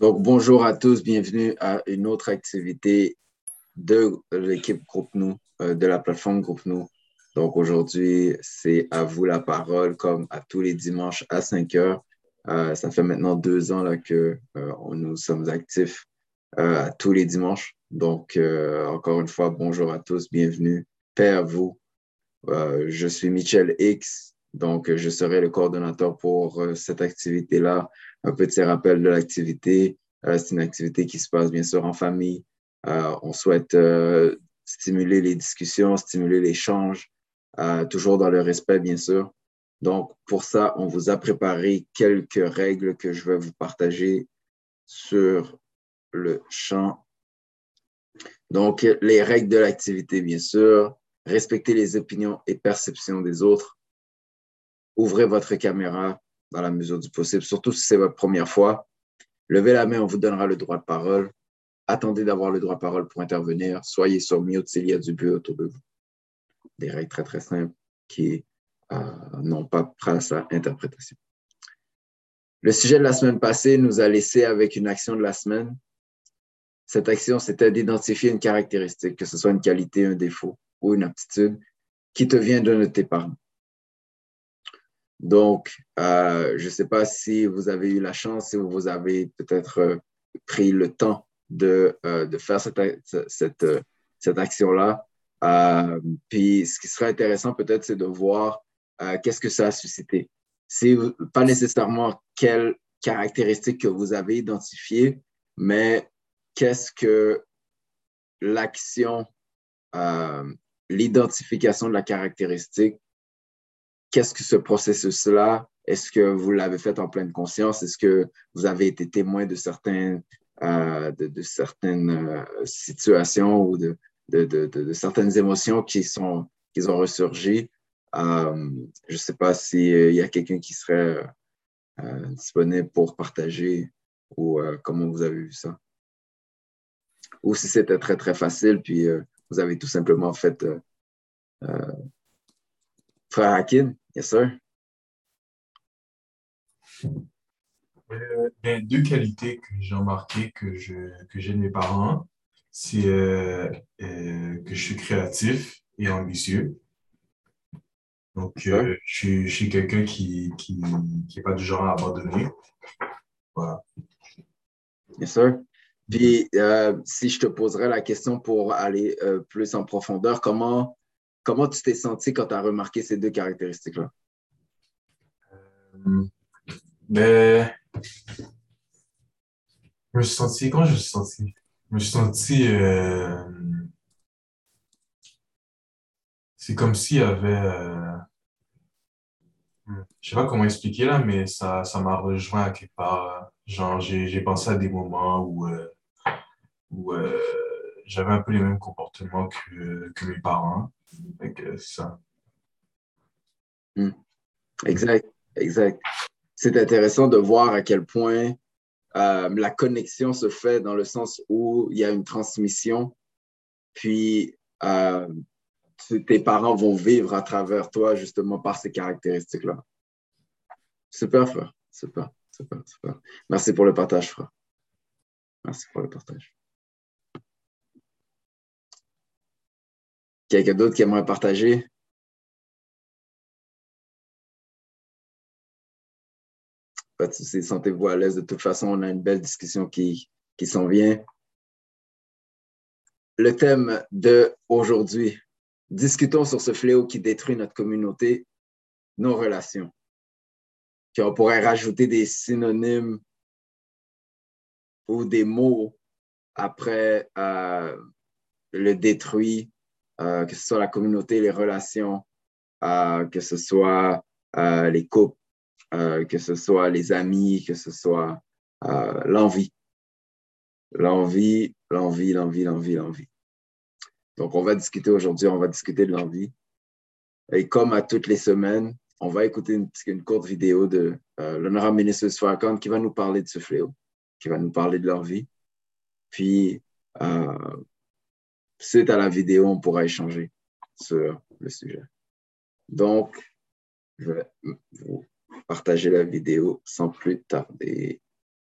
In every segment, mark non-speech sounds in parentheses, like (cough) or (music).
Donc, bonjour à tous, bienvenue à une autre activité de l'équipe Groupe Nous, euh, de la plateforme Groupe Nous. Donc, aujourd'hui, c'est à vous la parole, comme à tous les dimanches à 5 heures. Euh, ça fait maintenant deux ans que euh, nous sommes actifs à tous les dimanches. Donc, encore une fois, bonjour à tous, bienvenue. Paix à vous. je suis Michel X, donc je serai le coordonnateur pour cette activité-là un petit rappel de l'activité. Euh, c'est une activité qui se passe bien sûr en famille. Euh, on souhaite euh, stimuler les discussions, stimuler l'échange, toujours dans le respect, bien sûr. Donc, pour ça, on vous a préparé quelques règles que je vais vous partager sur le champ. Donc, les règles de l'activité, bien sûr. Respecter les opinions et perceptions des autres. Ouvrez votre caméra dans la mesure du possible, surtout si c'est votre première fois. Levez la main, on vous donnera le droit de parole. Attendez d'avoir le droit de parole pour intervenir. Soyez sur mute s'il y a du but autour de vous. Des règles très, très simples qui euh, n'ont pas pris à interprétation. Le sujet de la semaine passée nous a laissé avec une action de la semaine. Cette action, c'était d'identifier une caractéristique, que ce soit une qualité, un défaut ou une aptitude, qui te vient de tes parents. Donc, euh, je ne sais pas si vous avez eu la chance, si vous avez peut-être euh, pris le temps de, euh, de faire cette, cette, cette action-là. puis, ce qui serait intéressant peut-être, c'est de voir qu'est-ce que ça a suscité. C'est pas nécessairement quelles caractéristiques que vous avez identifiées, mais qu'est-ce que l'action, l'identification de la caractéristique qu'est-ce que ce processus-là, est-ce que vous l'avez fait en pleine conscience? Est-ce que vous avez été témoin de, euh, de, certaines euh, situations ou de, de, certaines émotions qui, sont, qui ont ressurgi? Euh, je ne sais pas s'il y a quelqu'un qui serait disponible pour partager ou comment vous avez vu ça. Ou si c'était très, très facile, puis vous avez tout simplement fait Frère Hakim, yes sir. Euh, ben, deux qualités que j'ai remarquées que je que j'ai de mes parents, c'est euh, euh, que je suis créatif et ambitieux. Donc, je, je, suis quelqu'un qui qui qui pas du genre à abandonner. Voilà. Yes sir. Puis, si je te poserais la question pour aller plus en profondeur, comment Comment tu t'es senti quand tu as remarqué ces deux caractéristiques-là? Euh, ben, je me suis senti, comment je me suis senti? Je me suis senti, euh, c'est comme s'il y avait, euh, je sais pas comment expliquer là, mais ça, ça m'a rejoint à quelque part. Genre, j'ai pensé à des moments où, où j'avais un peu les mêmes comportements que, que mes parents ça. Hmm. Exact, exact. C'est intéressant de voir à quel point euh, la connexion se fait dans le sens où il y a une transmission, puis euh, tes parents vont vivre à travers toi justement par ces caractéristiques-là. Super, frère. Super, super, super. Merci pour le partage, frère. Merci pour le partage. Quelqu'un d'autre qui aimerait partager? Pas de souci, sentez-vous à l'aise. De toute façon, on a une belle discussion qui, qui s'en vient. Le thème de. Discutons sur ce fléau qui détruit notre communauté, nos relations. Puis on pourrait rajouter des synonymes ou des mots après euh, le détruit, euh, que ce soit la communauté, les relations, euh, que ce soit euh, les couples, que ce soit les amis, que ce soit l'envie. L'envie, l'envie, l'envie, l'envie, l'envie. Donc, on va discuter aujourd'hui, on va discuter de l'envie. Et comme à toutes les semaines, on va écouter une, courte vidéo de l'honorable ministre Farrakhan qui va nous parler de ce fléau, qui va nous parler de l'envie. Puis, suite à la vidéo, on pourra échanger sur le sujet. Donc, je vais vous partager la vidéo sans plus tarder.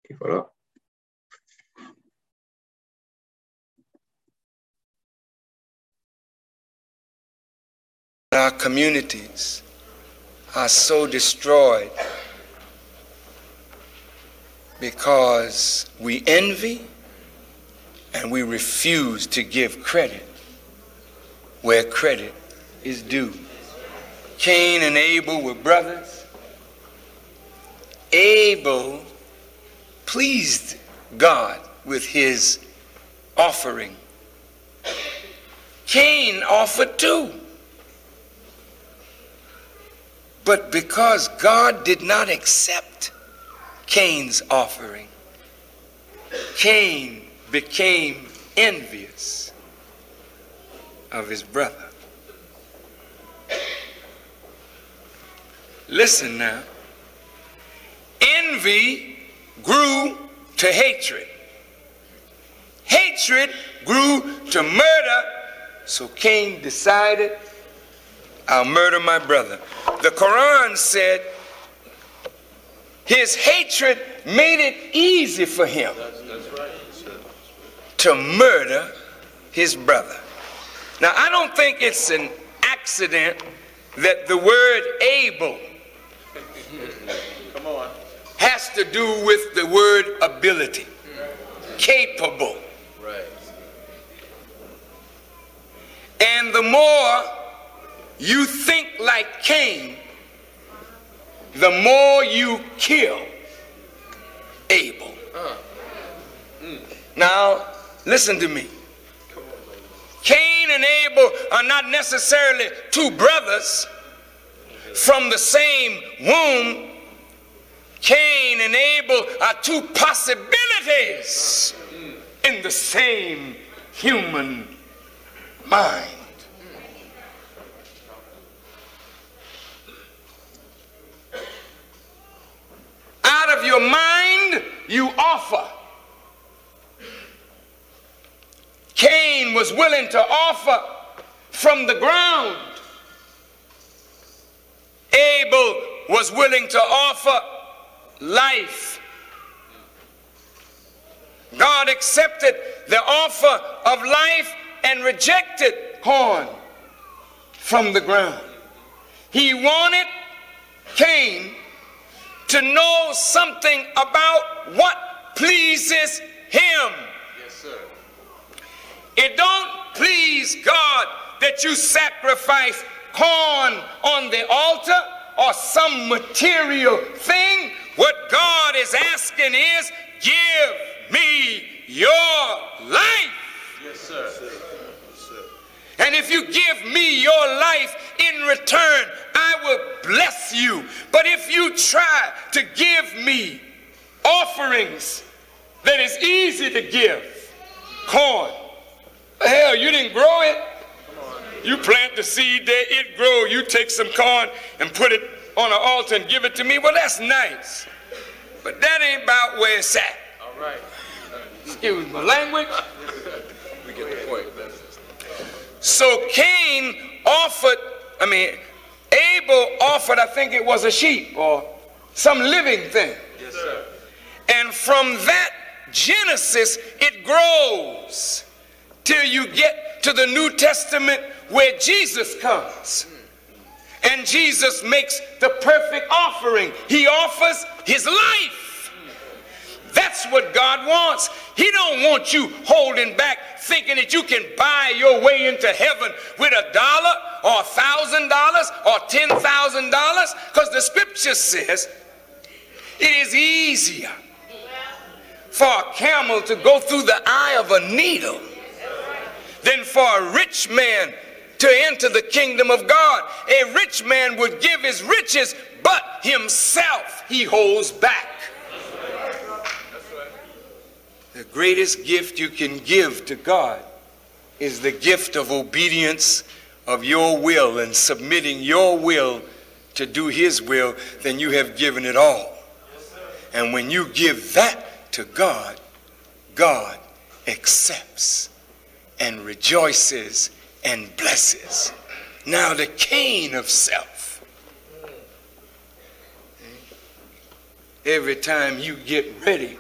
Et voilà. Our communities are so destroyed because we envy and we refuse to give credit where credit is due. Cain and Abel were brothers. Abel pleased God with his offering. Cain offered too. But because God did not accept Cain's offering, Cain became envious of his brother. Listen now. Envy grew to hatred. Hatred grew to murder. So Cain decided, I'll murder my brother. The Quran said his hatred made it easy for him to murder his brother. Now, I don't think it's an accident that the word able has to do with the word ability, capable. And the more you think like Cain, the more you kill Abel. Mm. Now, listen to me. Cain and Abel are not necessarily two brothers from the same womb. Cain and Abel are two possibilities in the same human mind. Out of your mind, you offer. Cain was willing to offer from the ground. Abel was willing to offer life. God accepted the offer of life and rejected corn from the ground. He wanted Cain to know something about what pleases him. Yes, sir. It don't please God that you sacrifice corn on the altar or some material thing. What God is asking is, give me your life. Yes, sir. And if you give me your life in return, I will bless you. But if you try to give me offerings that is easy to give, corn, hell, you didn't grow it. You plant the seed there, it grow. You take some corn and put it on an altar and give it to me. Well, that's nice. But that ain't about where it's at. All right. Excuse my language. We get the point. So Cain offered, I mean, Abel offered, I think it was a sheep or some living thing. Yes, sir. And from that Genesis, it grows till you get to the New Testament where Jesus comes. And Jesus makes the perfect offering. He offers his life. That's what God wants. He don't want you holding back thinking that you can buy your way into heaven with a dollar or a thousand dollars or ten thousand dollars because the scripture says it is easier for a camel to go through the eye of a needle than for a rich man to enter the kingdom of God. A rich man would give his riches, but himself he holds back. The greatest gift you can give to God is the gift of obedience of your will and submitting your will to do his will, then you have given it all. And when you give that to God, God accepts and rejoices and blesses. Now, the Cain of self. every time you get ready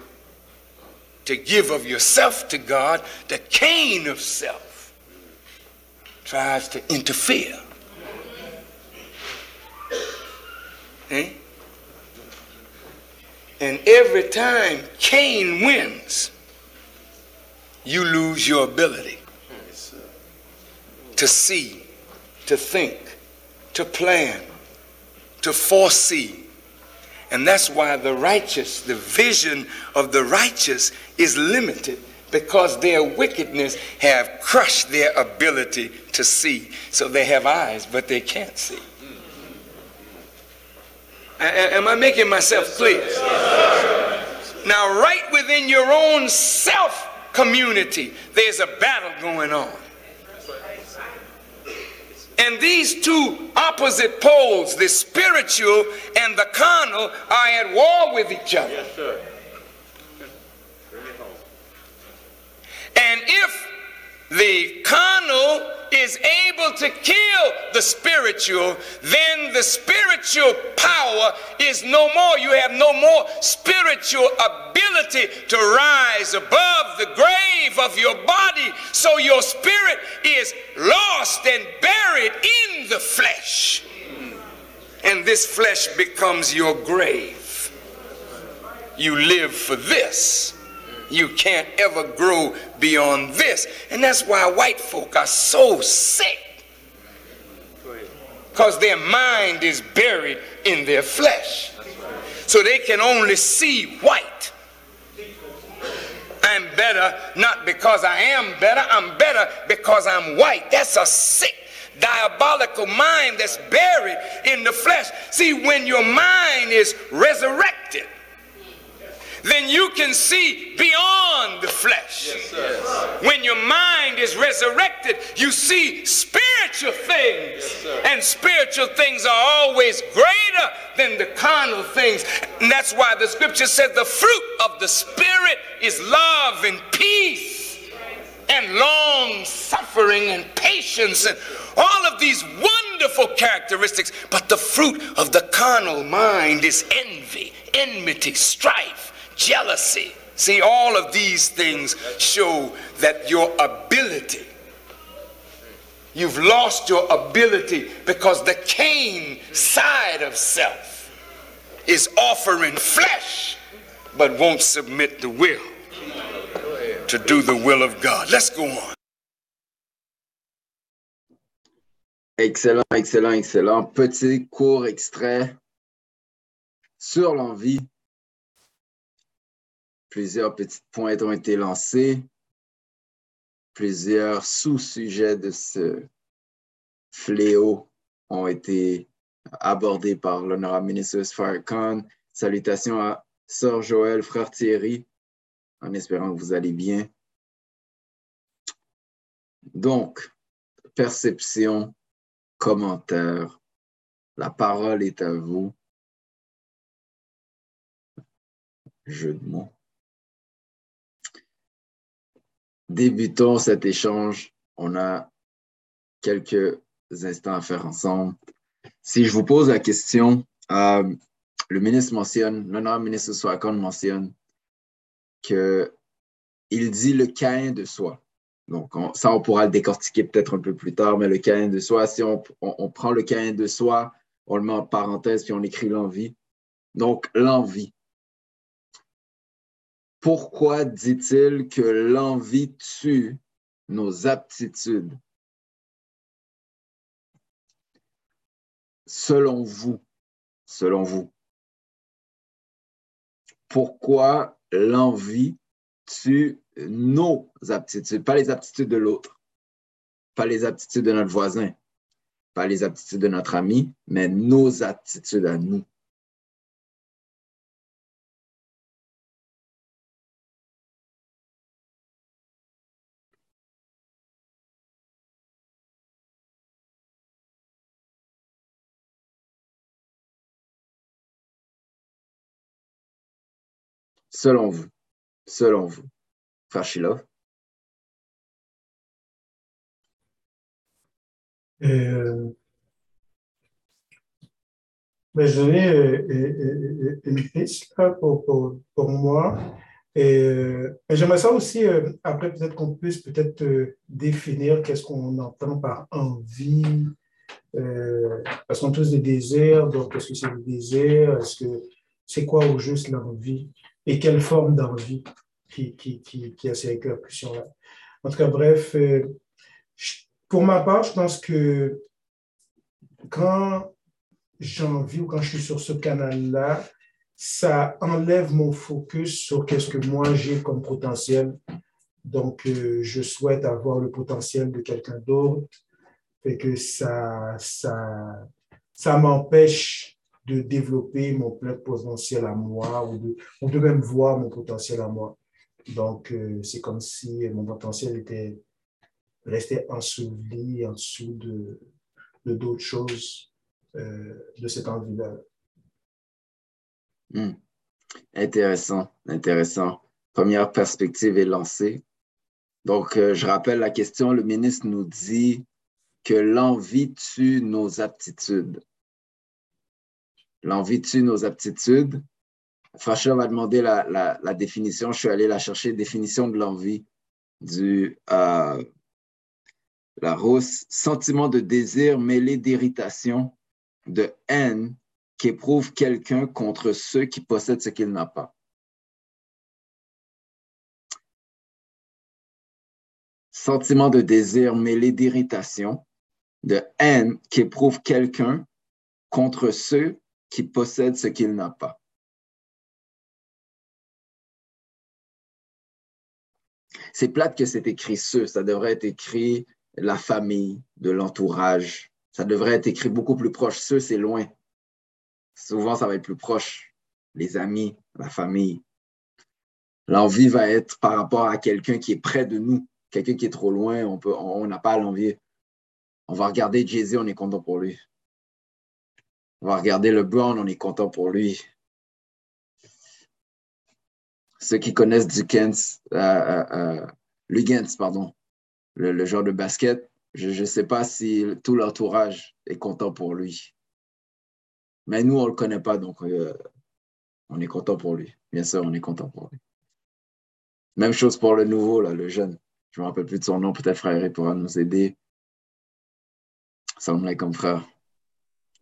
to give of yourself to God, the Cain of self tries to interfere. Eh? And every time Cain wins, you lose your ability to see, to think, to plan, to foresee. And that's why the righteous, the vision of the righteous is limited because their wickedness have crushed their ability to see. So they have eyes, but they can't see. Am I making myself clear? Now, right within your own self community, there's a battle going on. And these two opposite poles, the spiritual and the carnal, are at war with each other. Yes, sir. And if the carnal is able to kill the spiritual, then the spiritual power is no more. You have no more spiritual ability to rise above the grave of your body. So your spirit is lost and buried in the flesh. And this flesh becomes your grave. You live for this. You can't ever grow beyond this. And that's why white folk are so sick. Because their mind is buried in their flesh. So they can only see white. I'm better not because I am better, I'm better because I'm white. That's a sick, diabolical mind that's buried in the flesh. See, when your mind is resurrected, then you can see beyond the flesh. When your mind is resurrected, you see spiritual things. and spiritual things are always greater than the carnal things. And that's why the scripture said the fruit of the Spirit is love and peace and long suffering and patience and all of these wonderful characteristics. But the fruit of the carnal mind is envy, enmity, strife, jealousy. See, all of these things show that your ability, you've lost your ability because the Cain side of self is offering flesh but won't submit the will to do the will of God. Let's go on. Excellent, excellent, excellent. Petit court extrait sur l'envie. Plusieurs petites pointes ont été lancées. Plusieurs sous-sujets de ce fléau ont été abordés par l'honorable ministre Farrakhan. Salutations à Sœur Joël, Frère Thierry, en espérant que vous allez bien. Donc, perception, commentaire, la parole est à vous. Jeu de mots. Débutons cet échange. On a quelques instants à faire ensemble. Si je vous pose la question, euh, le ministre mentionne, l'honorable ministre Swakon mentionne que il dit le Caïn de soi. Donc, on- ça, on pourra le décortiquer peut-être un peu plus tard, mais le Caïn de soi, si on, on- on prend le Caïn de soi, on le met en parenthèse, puis on écrit l'envie. Donc, l'envie. Pourquoi dit-il que l'envie tue nos aptitudes? Selon vous, selon vous, pourquoi l'envie tue nos aptitudes, pas les aptitudes de l'autre, pas les aptitudes de notre voisin, pas les aptitudes de notre ami, mais nos aptitudes à nous. Selon vous, selon vous, Frère Shilov, Euh, Mais je donnais une piste pour, pour, pour, moi. Et, j'aimerais ça aussi, après, peut-être qu'on puisse peut-être définir qu'est-ce qu'on entend par envie, euh, parce qu'on tous des désirs, donc est-ce que c'est le désir? Est-ce que c'est quoi au juste l'envie? Et quelle forme d'envie qui, qui, qui, qui, a ces répercussions-là? En tout cas, bref, euh, pour ma part, je pense que quand j'ai envie ou quand je suis sur ce canal-là, ça enlève mon focus sur qu'est-ce que moi j'ai comme potentiel. Donc, euh, je souhaite avoir le potentiel de quelqu'un d'autre fait que ça, ça, ça m'empêche de développer mon plein potentiel à moi ou de, ou de même voir mon potentiel à moi. Donc, euh, c'est comme si mon potentiel était restait enseveli en dessous de d'autres choses euh, de cet envie-là. Hmm. Intéressant, intéressant. Première perspective est lancée. Donc, euh, je rappelle la question, le ministre nous dit que l'envie tue nos aptitudes. L'envie tue nos aptitudes? Facha va demander la, définition. Je suis allé la chercher, définition de l'envie du euh, la rousse, sentiment de désir mêlé d'irritation, de haine qu'éprouve quelqu'un contre ceux qui possèdent ce qu'il n'a pas. Sentiment de désir mêlé d'irritation, de haine qu'éprouve quelqu'un contre ceux qui possèdent ce qu'il n'a pas. C'est plate que c'est écrit ceux, ça devrait être écrit la famille, de l'entourage. Ça devrait être écrit beaucoup plus proche. Ceux, c'est loin. Souvent, ça va être plus proche. Les amis, la famille. L'envie va être par rapport à quelqu'un qui est près de nous. Quelqu'un qui est trop loin, on n'a pas à l'envier. On va regarder Jay-Z, on est content pour lui. On va regarder LeBron, on est content pour lui. Ceux qui connaissent Dukens, euh, euh, euh pardon, le, genre de basket, je ne sais pas si tout l'entourage est content pour lui. Mais nous, on ne le connaît pas, donc euh, on est content pour lui. Bien sûr, on est content pour lui. Même chose pour le nouveau, là, le jeune. Je ne me rappelle plus de son nom, peut-être frère pourra nous aider. Salam alaikum, frère.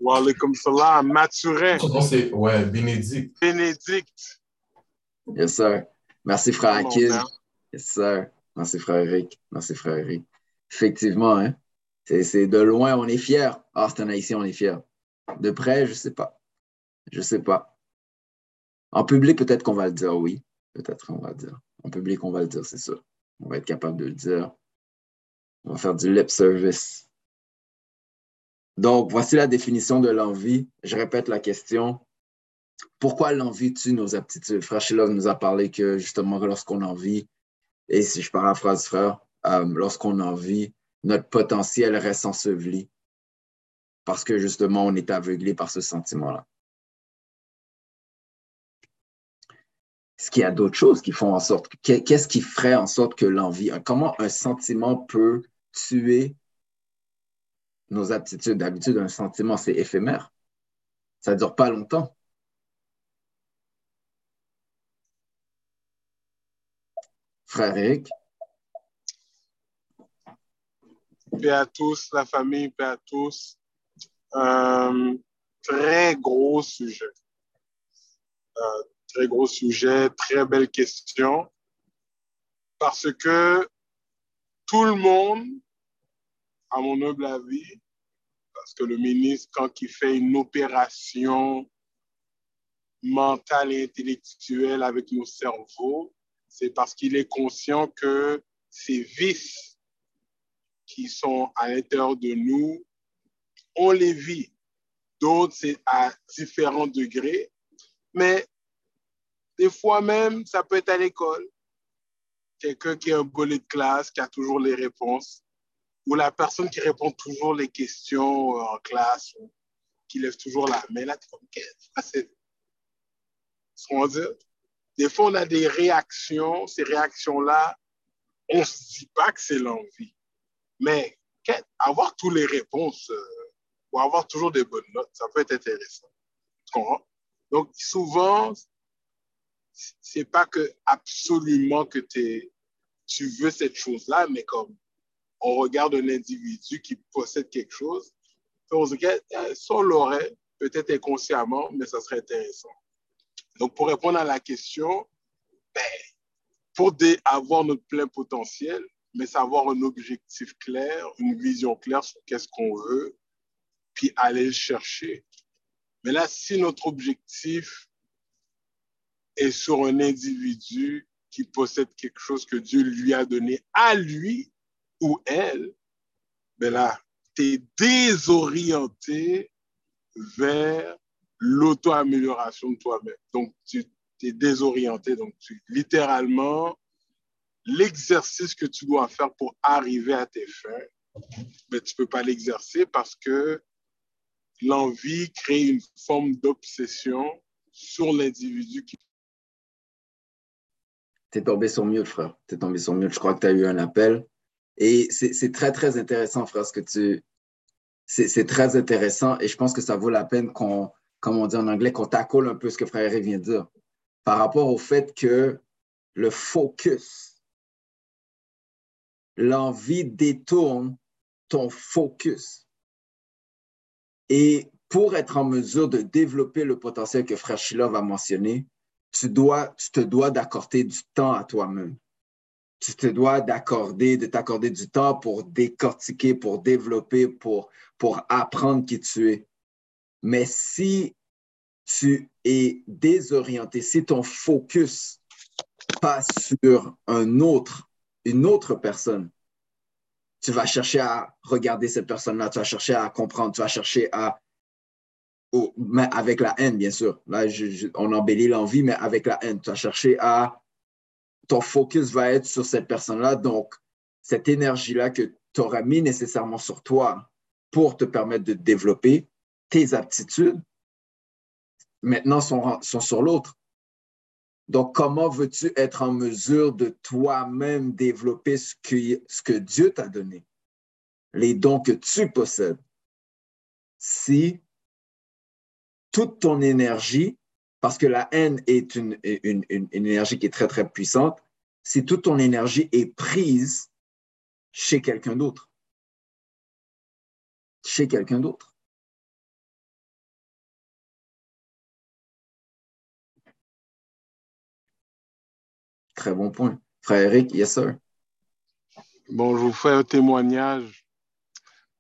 Wa alaikum salam. Mathurin. C'est ouais, Bénédicte. Bénédicte. Yes, sir. Merci, frère Akin. Yes, sir. Merci, frère Eric. Merci, frère Eric. Effectivement, hein? c'est de loin, on est fiers. Ah, c'est un haïtien, on est fiers. De près, je ne sais pas. Je ne sais pas. En public, peut-être qu'on va le dire, oui. Peut-être qu'on va le dire. En public, on va le dire, c'est ça. On va être capable de le dire. On va faire du lip service. Donc, voici la définition de l'envie. Je répète la question. Pourquoi l'envie tue nos aptitudes? Frère Shilov nous a parlé que justement, lorsqu'on envie, et si je paraphrase frère, euh, lorsqu'on envie, notre potentiel reste enseveli parce que justement, on est aveuglé par ce sentiment-là. Est-ce qu'il y a d'autres choses qui font en sorte, qu'est-ce qui ferait en sorte que l'envie, comment un sentiment peut tuer nos aptitudes. D'habitude, un sentiment, c'est éphémère. Ça ne dure pas longtemps. Frère Eric. Paix à tous, la famille, paix à tous. Euh, très gros sujet. Euh, très gros sujet, très belle question. Parce que tout le monde à mon humble avis, parce que le ministre, quand il fait une opération mentale et intellectuelle avec nos cerveaux, c'est parce qu'il est conscient que ces vices qui sont à l'intérieur de nous, on les vit. D'autres, c'est à différents degrés. Mais des fois même, ça peut être à l'école. Quelqu'un qui est un bolé de classe, qui a toujours les réponses ou la personne qui répond toujours les questions euh, en classe, ou qui lève toujours la main, là, tu comme, qu'est-ce qu'on dire? Des fois, on a des réactions, ces réactions-là, on ne se dit pas que c'est l'envie. Mais avoir toutes les réponses euh, ou avoir toujours des bonnes notes, ça peut être intéressant. Donc, souvent, c'est pas que absolument que tu veux cette chose-là, mais comme on regarde un individu qui possède quelque chose, on se dit, si on l'aurait, peut-être inconsciemment, mais ça serait intéressant. Donc, pour répondre à la question, ben, pour avoir notre plein potentiel, mais savoir un objectif clair, une vision claire sur qu'est-ce qu'on veut, puis aller le chercher. Mais là, si notre objectif est sur un individu qui possède quelque chose que Dieu lui a donné à lui ou elle, ben là, tu es désorienté vers l'auto-amélioration de toi-même. Donc, tu es désorienté. Donc, tu, littéralement, l'exercice que tu dois faire pour arriver à tes fins, mais tu ne peux pas l'exercer parce que l'envie crée une forme d'obsession sur l'individu qui. Tu es tombé sur mieux, frère. Tu es tombé sur mieux. Je crois que tu as eu un appel. Et c'est très, très intéressant, frère, ce que tu. C'est très intéressant et je pense que ça vaut la peine qu'on, comme on dit en anglais, qu'on t'accole un peu ce que frère Eric vient de dire par rapport au fait que le focus, l'envie détourne ton focus. Et pour être en mesure de développer le potentiel que Frère Shilov a mentionné, tu, tu te dois d'accorder du temps à toi-même. Tu te dois d'accorder, de t'accorder du temps pour décortiquer, pour développer, pour, pour apprendre qui tu es. Mais si tu es désorienté, si ton focus passe sur un autre, une autre personne, tu vas chercher à regarder cette personne-là, tu vas chercher à comprendre, tu vas chercher à mais avec la haine, bien sûr. Là, on embellit l'envie, mais avec la haine. Tu vas chercher à. Ton focus va être sur cette personne-là. Donc, cette énergie-là que tu auras mis nécessairement sur toi pour te permettre de développer tes aptitudes, maintenant sont, sont sur l'autre. Donc, comment veux-tu être en mesure de toi-même développer ce que, ce que Dieu t'a donné, les dons que tu possèdes, si toute ton énergie, parce que la haine est une, énergie qui est très, très puissante, si toute ton énergie est prise chez quelqu'un d'autre. Chez quelqu'un d'autre. Très bon point. Frère Eric, yes sir. Bon, je vous fais un témoignage.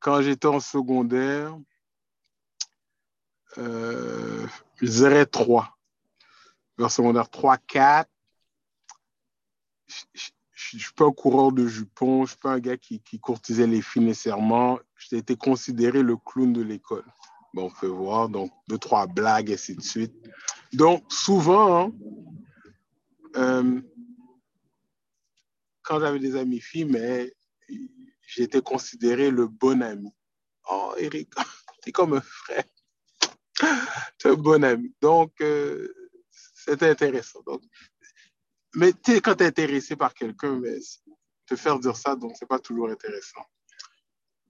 Quand j'étais en secondaire, euh, je dirais 3. Vers secondaire 3, 4. Je ne suis pas un coureur de jupons, je ne suis pas un gars qui, courtisait les filles nécessairement. J'ai été considéré le clown de l'école. Bon, on peut voir, donc deux, trois blagues, et ainsi de suite. Donc, souvent, hein, euh, quand j'avais des amis filles, mais j'étais considéré le bon ami. Oh, Eric, (laughs) t'es comme un frère. (laughs) T'es un bon ami. Donc, euh, c'était intéressant. Donc, mais quand tu es intéressé par quelqu'un, te faire dire ça, donc c'est pas toujours intéressant.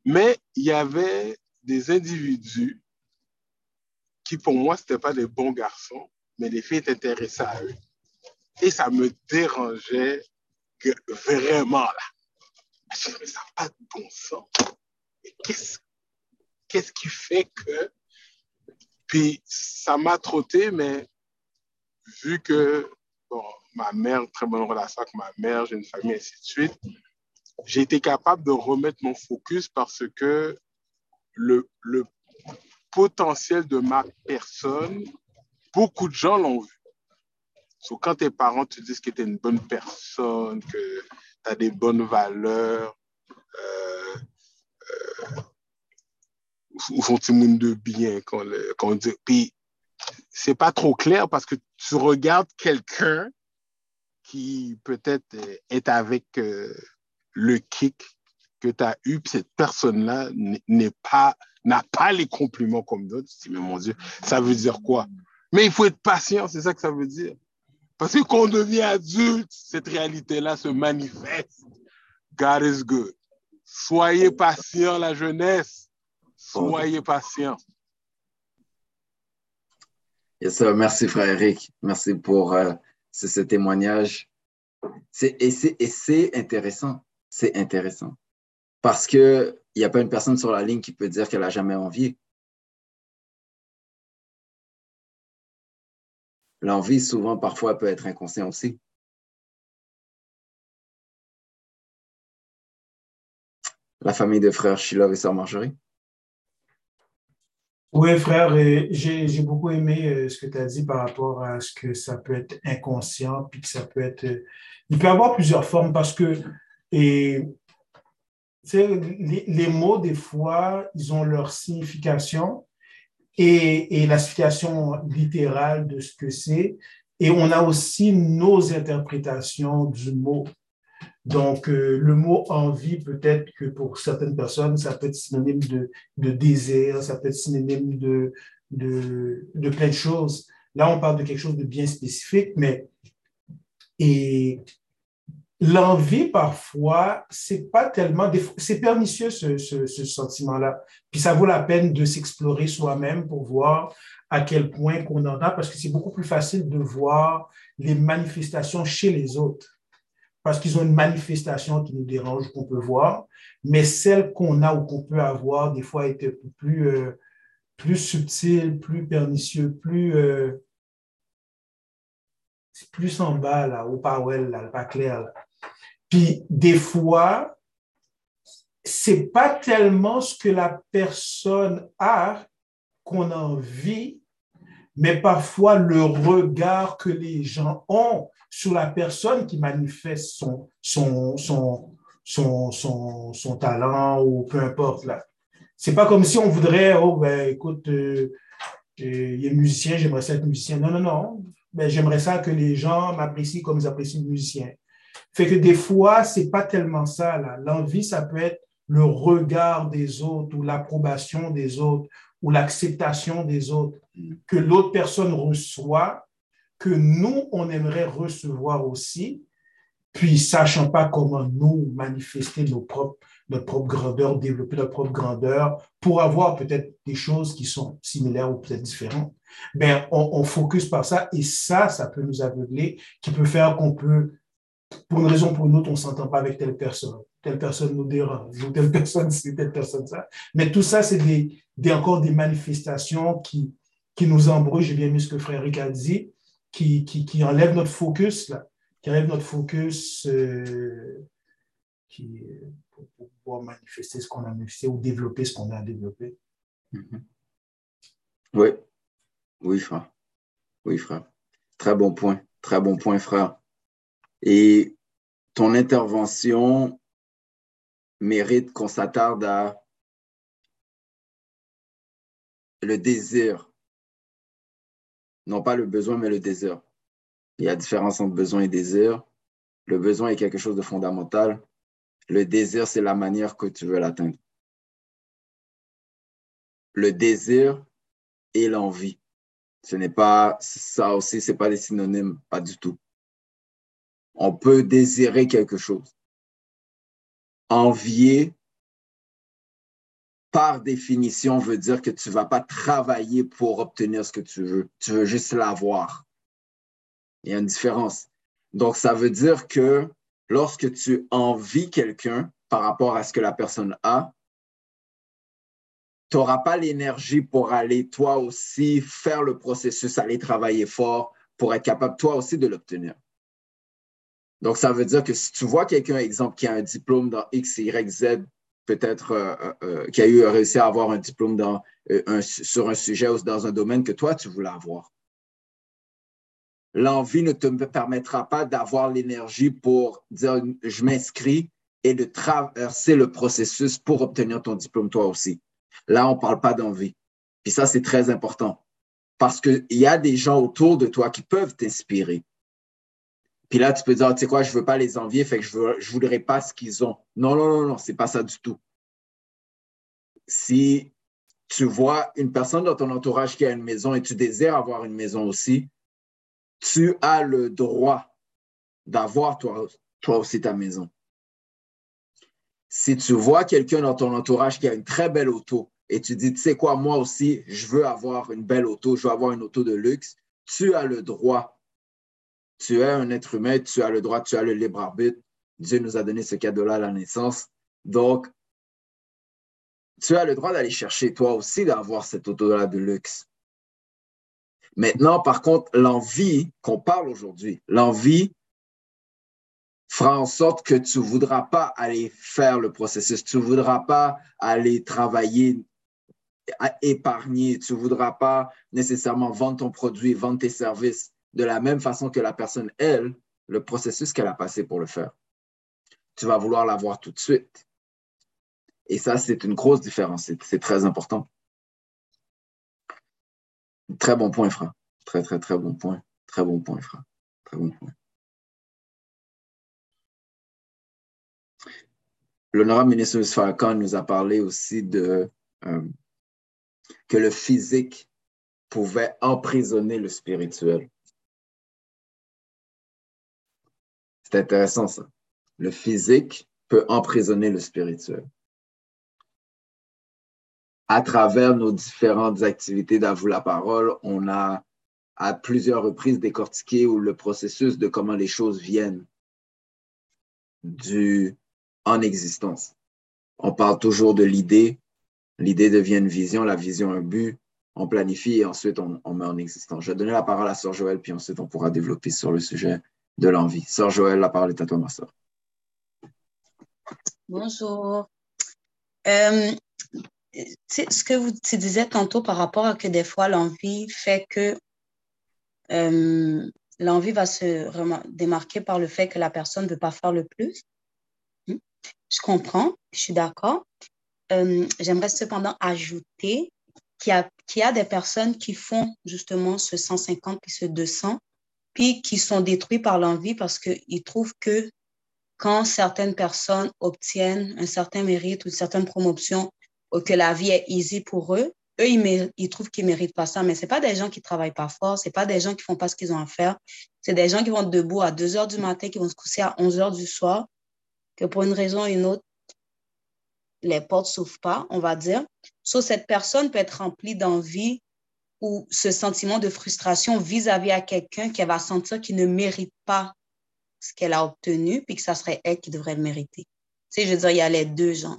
Mais il y avait des individus qui, pour moi, c'était pas des bons garçons, mais les filles étaient intéressées à eux. Et ça me dérangeait que vraiment là, je mais ça n'a pas de bon sens. Qu'est-ce qu'est-ce qui fait que. Puis ça m'a trotté, mais vu que bon, ma mère, très bonne relation avec ma mère, j'ai une famille, ainsi de suite, j'ai été capable de remettre mon focus parce que le, le potentiel de ma personne, beaucoup de gens l'ont vu quand tes parents te disent que tu es une bonne personne, que tu as des bonnes valeurs, euh, euh, ou font-ils monde de bien quand, on dit. Puis, c'est pas trop clair parce que tu regardes quelqu'un qui peut-être est avec euh, le kick que tu as eu, cette personne-là n'est pas n'a pas les compliments comme d'autres. Tu dis, mais mon Dieu, ça veut dire quoi? Mais il faut être patient, c'est ça que ça veut dire. Parce que quand on devient adulte, cette réalité-là se manifeste. God is good. Soyez patient, la jeunesse. Soyez patient. Merci, frère Eric. Merci pour euh, ce, témoignage. Et c'est intéressant. C'est intéressant. Parce qu'il n'y a pas une personne sur la ligne qui peut dire qu'elle n'a jamais envie. L'envie, souvent, parfois, peut être inconscient aussi. La famille de frères Sheila et sœur Marjorie. Oui, frère, j'ai beaucoup aimé euh, ce que tu as dit par rapport à ce que ça peut être inconscient, puis que ça peut être. Euh, il peut avoir plusieurs formes parce que et, les, les mots, des fois, ils ont leur signification et, et la signification littérale de ce que c'est. Et on a aussi nos interprétations du mot. Donc, euh, le mot envie, peut-être que pour certaines personnes, ça peut être synonyme de, de désir, ça peut être synonyme de, de, plein de choses. Là, on parle de quelque chose de bien spécifique, mais l'envie, parfois, c'est pas tellement, c'est pernicieux ce sentiment-là. Puis ça vaut la peine de s'explorer soi-même pour voir à quel point qu'on en a, parce que c'est beaucoup plus facile de voir les manifestations chez les autres parce qu'ils ont une manifestation qui nous dérange, qu'on peut voir, mais celle qu'on a ou qu'on peut avoir, des fois, est plus, euh, plus subtile, plus pernicieux, plus, euh, plus en bas, là, au power, là, pas clair. Puis, des fois, c'est pas tellement ce que la personne a qu'on a envie, mais parfois le regard que les gens ont sur la personne qui manifeste son, son, son, son, son, talent ou peu importe. là. C'est pas comme si on voudrait, oh, ben, écoute, euh, euh, il est musicien, j'aimerais ça être musicien. Non, non, non. Ben, j'aimerais ça que les gens m'apprécient comme ils apprécient le musicien. Fait que des fois, c'est pas tellement ça. L'envie, ça peut être le regard des autres ou l'approbation des autres ou l'acceptation des autres que l'autre personne reçoit que nous, on aimerait recevoir aussi, puis sachant pas comment nous manifester nos propres, notre propre grandeur, développer notre propre grandeur pour avoir peut-être des choses qui sont similaires ou peut-être différentes. Ben, on, on focus par ça et ça, ça peut nous aveugler, qui peut faire qu'on peut, pour une raison ou pour une autre, on s'entend pas avec telle personne. Telle personne nous dérange, ou telle personne, c'est telle personne ça. Mais tout ça, c'est des, encore des manifestations qui, qui nous embrouillent. J'ai bien mis ce que Frère Rick a dit qui, qui, enlève notre focus, là, qui enlève notre focus euh, pour, pouvoir manifester ce qu'on a manifesté ou développer ce qu'on a développé. Mm-hmm. Oui, oui, frère. Oui, frère. Très bon point. Très bon point, frère. Et ton intervention mérite qu'on s'attarde à le désir non pas le besoin, mais le désir. Il y a différence entre besoin et désir. Le besoin est quelque chose de fondamental. Le désir, c'est la manière que tu veux l'atteindre. Le désir et l'envie. Ce n'est pas, ça aussi, ce n'est pas des synonymes, pas du tout. On peut désirer quelque chose. Envier, par définition, veut dire que tu ne vas pas travailler pour obtenir ce que tu veux. Tu veux juste l'avoir. Il y a une différence. Donc, ça veut dire que lorsque tu envies quelqu'un par rapport à ce que la personne a, tu n'auras pas l'énergie pour aller toi aussi faire le processus, aller travailler fort pour être capable toi aussi de l'obtenir. Donc, ça veut dire que si tu vois quelqu'un, exemple, qui a un diplôme dans X, Y, Z, peut-être euh, euh, euh, qui a eu réussi à avoir un diplôme sur un sujet ou dans un domaine que toi, tu voulais avoir. L'envie ne te permettra pas d'avoir l'énergie pour dire je m'inscris et de traverser le processus pour obtenir ton diplôme toi aussi. Là, on ne parle pas d'envie. Puis ça, c'est très important parce qu'il y a des gens autour de toi qui peuvent t'inspirer. Puis là, tu peux dire, tu sais quoi, je ne veux pas les envier, fait je ne voudrais pas ce qu'ils ont. Non, non, non, non, ce n'est pas ça du tout. Si tu vois une personne dans ton entourage qui a une maison et tu désires avoir une maison aussi, tu as le droit d'avoir toi, toi aussi ta maison. Si tu vois quelqu'un dans ton entourage qui a une très belle auto et tu dis, tu sais quoi, moi aussi, je veux avoir une belle auto, je veux avoir une auto de luxe, tu as le droit. Tu es un être humain, tu as le droit, tu as le libre arbitre. Dieu nous a donné ce cadeau-là à la naissance. Donc, tu as le droit d'aller chercher toi aussi d'avoir cette auto-là de luxe. Maintenant, par contre, l'envie qu'on parle aujourd'hui, l'envie fera en sorte que tu ne voudras pas aller faire le processus, tu ne voudras pas aller travailler, épargner, tu ne voudras pas nécessairement vendre ton produit, vendre tes services de la même façon que la personne, elle, le processus qu'elle a passé pour le faire. Tu vas vouloir l'avoir tout de suite. Et ça, c'est une grosse différence. C'est très important. Très bon point, frère. Très, très, très bon point. Très bon point, frère. Très bon point. L'honorable ministre Farrakhan nous a parlé aussi de euh, que le physique pouvait emprisonner le spirituel. C'est intéressant ça. Le physique peut emprisonner le spirituel à travers nos différentes activités d'avou la parole, on a à plusieurs reprises décortiqué le processus de comment les choses viennent du en existence. On parle toujours de l'idée, l'idée devient une vision, la vision un but, on planifie et ensuite on, met en existence. Je vais donner la parole à Sœur Joël, puis ensuite on pourra développer sur le sujet de l'envie. Sœur Joël, la parole est à toi, ma sœur. Bonjour. Euh, ce que vous tu disais tantôt par rapport à que des fois l'envie fait que euh, l'envie va se démarquer par le fait que la personne ne veut pas faire le plus. Hmm? Je comprends, je suis d'accord. Euh, j'aimerais cependant ajouter qu'il y, y a des personnes qui font justement ce 150 puis ce 200, puis qui sont détruits par l'envie parce qu'ils trouvent que quand certaines personnes obtiennent un certain mérite ou une certaine promotion, que la vie est easy pour eux, eux, ils, trouvent qu'ils ne méritent pas ça, mais ce pas des gens qui travaillent pas fort, ce pas des gens qui ne font pas ce qu'ils ont à faire. C'est des gens qui vont debout à 2 heures du matin, qui vont se coucher à 11 heures du soir, que pour une raison ou une autre, les portes ne s'ouvrent pas, on va dire. Sauf cette personne peut être remplie d'envie ou ce sentiment de frustration vis-à-vis à, quelqu'un qui va sentir qu'il ne mérite pas ce qu'elle a obtenu, puis que ça serait elle qui devrait le mériter. Tu sais, je veux dire, il y a les deux gens.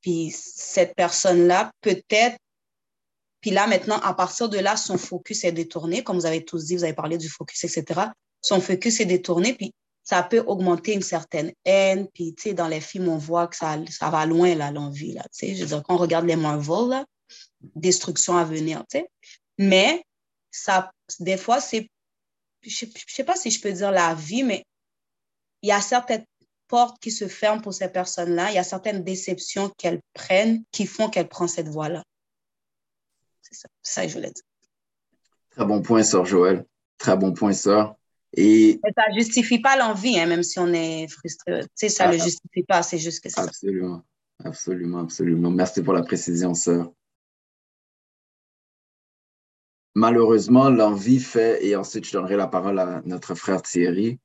Puis cette personne-là, peut-être, puis là maintenant, à partir de là, son focus est détourné, comme vous avez tous dit, vous avez parlé du focus, etc. Son focus est détourné, puis ça peut augmenter une certaine haine. Puis, tu sais, dans les films, on voit que ça, ça va loin, là, l'envie, là. Tu sais, je veux dire, quand on regarde les Marvel, là, destruction à venir, tu sais. Mais, ça, des fois, c'est, je ne sais pas si je peux dire la vie, mais il y a certaines portes qui se ferment pour ces personnes-là. Il y a certaines déceptions qu'elles prennent qui font qu'elles prennent cette voie-là. C'est ça, ça que je voulais dire. Très bon point, Sœur Joël. Très bon point, Sœur. Et... ça ne justifie pas l'envie, hein, même si on est frustré. Tu sais, ça ne le ah, justifie pas, c'est juste que c'est Absolument, absolument, absolument. Merci pour la précision, Sœur. Malheureusement, l'envie fait, et ensuite je donnerai la parole à notre frère Thierry,